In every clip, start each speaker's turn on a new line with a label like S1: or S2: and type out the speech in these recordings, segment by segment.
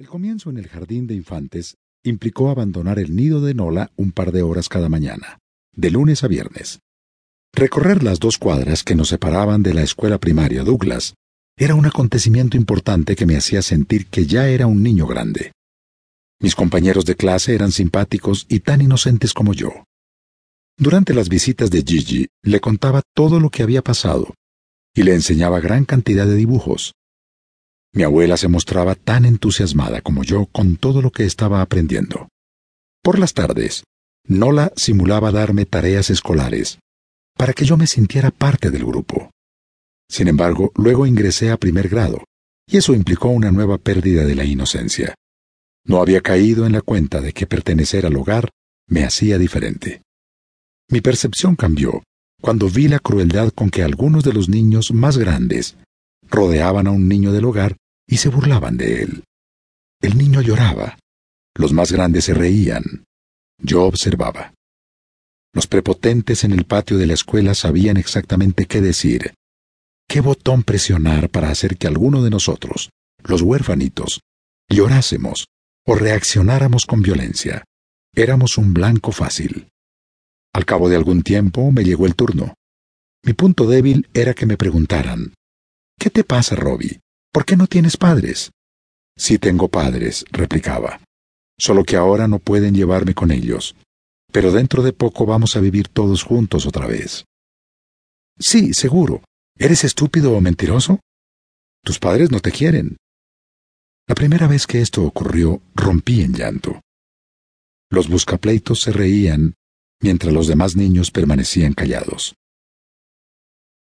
S1: El comienzo en el jardín de infantes implicó abandonar el nido de Nola un par de horas cada mañana, de lunes a viernes. Recorrer las dos cuadras que nos separaban de la escuela primaria Douglas era un acontecimiento importante que me hacía sentir que ya era un niño grande. Mis compañeros de clase eran simpáticos y tan inocentes como yo. Durante las visitas de Gigi le contaba todo lo que había pasado y le enseñaba gran cantidad de dibujos. Mi abuela se mostraba tan entusiasmada como yo con todo lo que estaba aprendiendo. Por las tardes, Nola simulaba darme tareas escolares para que yo me sintiera parte del grupo. Sin embargo, luego ingresé a primer grado, y eso implicó una nueva pérdida de la inocencia. No había caído en la cuenta de que pertenecer al hogar me hacía diferente. Mi percepción cambió cuando vi la crueldad con que algunos de los niños más grandes rodeaban a un niño del hogar y se burlaban de él. El niño lloraba. Los más grandes se reían. Yo observaba. Los prepotentes en el patio de la escuela sabían exactamente qué decir, qué botón presionar para hacer que alguno de nosotros, los huérfanitos, llorásemos o reaccionáramos con violencia. Éramos un blanco fácil. Al cabo de algún tiempo me llegó el turno. Mi punto débil era que me preguntaran, ¿Qué te pasa, Robbie? ¿Por qué no tienes padres? Sí tengo padres, replicaba. Solo que ahora no pueden llevarme con ellos. Pero dentro de poco vamos a vivir todos juntos otra vez. Sí, seguro. ¿Eres estúpido o mentiroso? Tus padres no te quieren. La primera vez que esto ocurrió, rompí en llanto. Los buscapleitos se reían mientras los demás niños permanecían callados.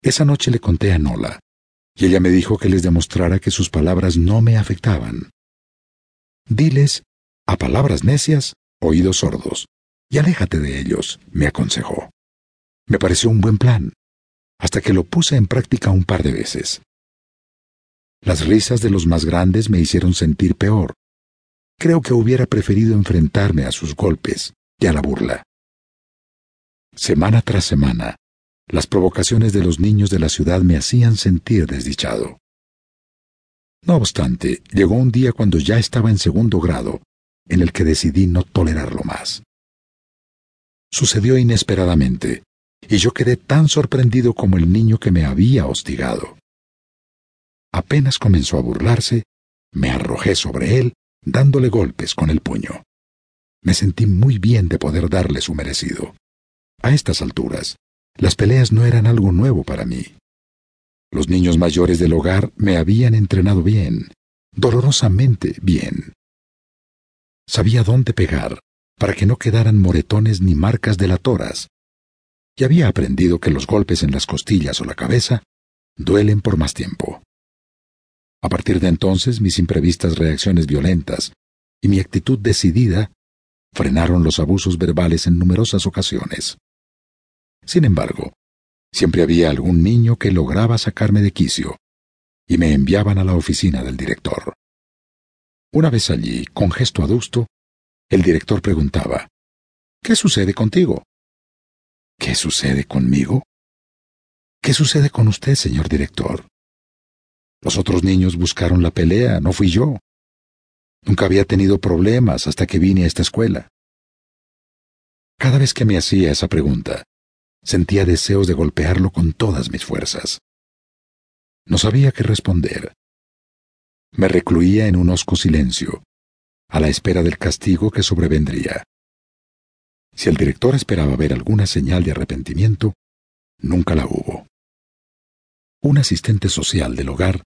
S1: Esa noche le conté a Nola, y ella me dijo que les demostrara que sus palabras no me afectaban. Diles, a palabras necias, oídos sordos, y aléjate de ellos, me aconsejó. Me pareció un buen plan, hasta que lo puse en práctica un par de veces. Las risas de los más grandes me hicieron sentir peor. Creo que hubiera preferido enfrentarme a sus golpes y a la burla. Semana tras semana, las provocaciones de los niños de la ciudad me hacían sentir desdichado. No obstante, llegó un día cuando ya estaba en segundo grado, en el que decidí no tolerarlo más. Sucedió inesperadamente, y yo quedé tan sorprendido como el niño que me había hostigado. Apenas comenzó a burlarse, me arrojé sobre él, dándole golpes con el puño. Me sentí muy bien de poder darle su merecido. A estas alturas, las peleas no eran algo nuevo para mí. Los niños mayores del hogar me habían entrenado bien, dolorosamente bien. Sabía dónde pegar para que no quedaran moretones ni marcas delatoras, y había aprendido que los golpes en las costillas o la cabeza duelen por más tiempo. A partir de entonces mis imprevistas reacciones violentas y mi actitud decidida frenaron los abusos verbales en numerosas ocasiones. Sin embargo, siempre había algún niño que lograba sacarme de quicio, y me enviaban a la oficina del director. Una vez allí, con gesto adusto, el director preguntaba, ¿Qué sucede contigo? ¿Qué sucede conmigo? ¿Qué sucede con usted, señor director? Los otros niños buscaron la pelea, no fui yo. Nunca había tenido problemas hasta que vine a esta escuela. Cada vez que me hacía esa pregunta, Sentía deseos de golpearlo con todas mis fuerzas. No sabía qué responder. Me recluía en un hosco silencio, a la espera del castigo que sobrevendría. Si el director esperaba ver alguna señal de arrepentimiento, nunca la hubo. Un asistente social del hogar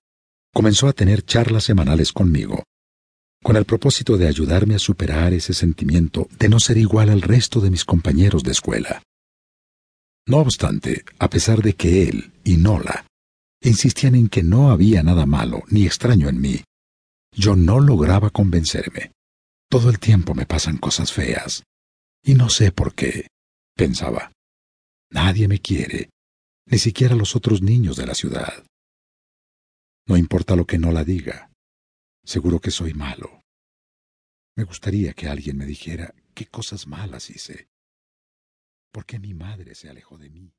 S1: comenzó a tener charlas semanales conmigo, con el propósito de ayudarme a superar ese sentimiento de no ser igual al resto de mis compañeros de escuela. No obstante, a pesar de que él y Nola insistían en que no había nada malo ni extraño en mí, yo no lograba convencerme. Todo el tiempo me pasan cosas feas. Y no sé por qué, pensaba. Nadie me quiere, ni siquiera los otros niños de la ciudad. No importa lo que Nola diga, seguro que soy malo. Me gustaría que alguien me dijera qué cosas malas hice. ¿Por qué mi madre se alejó de mí?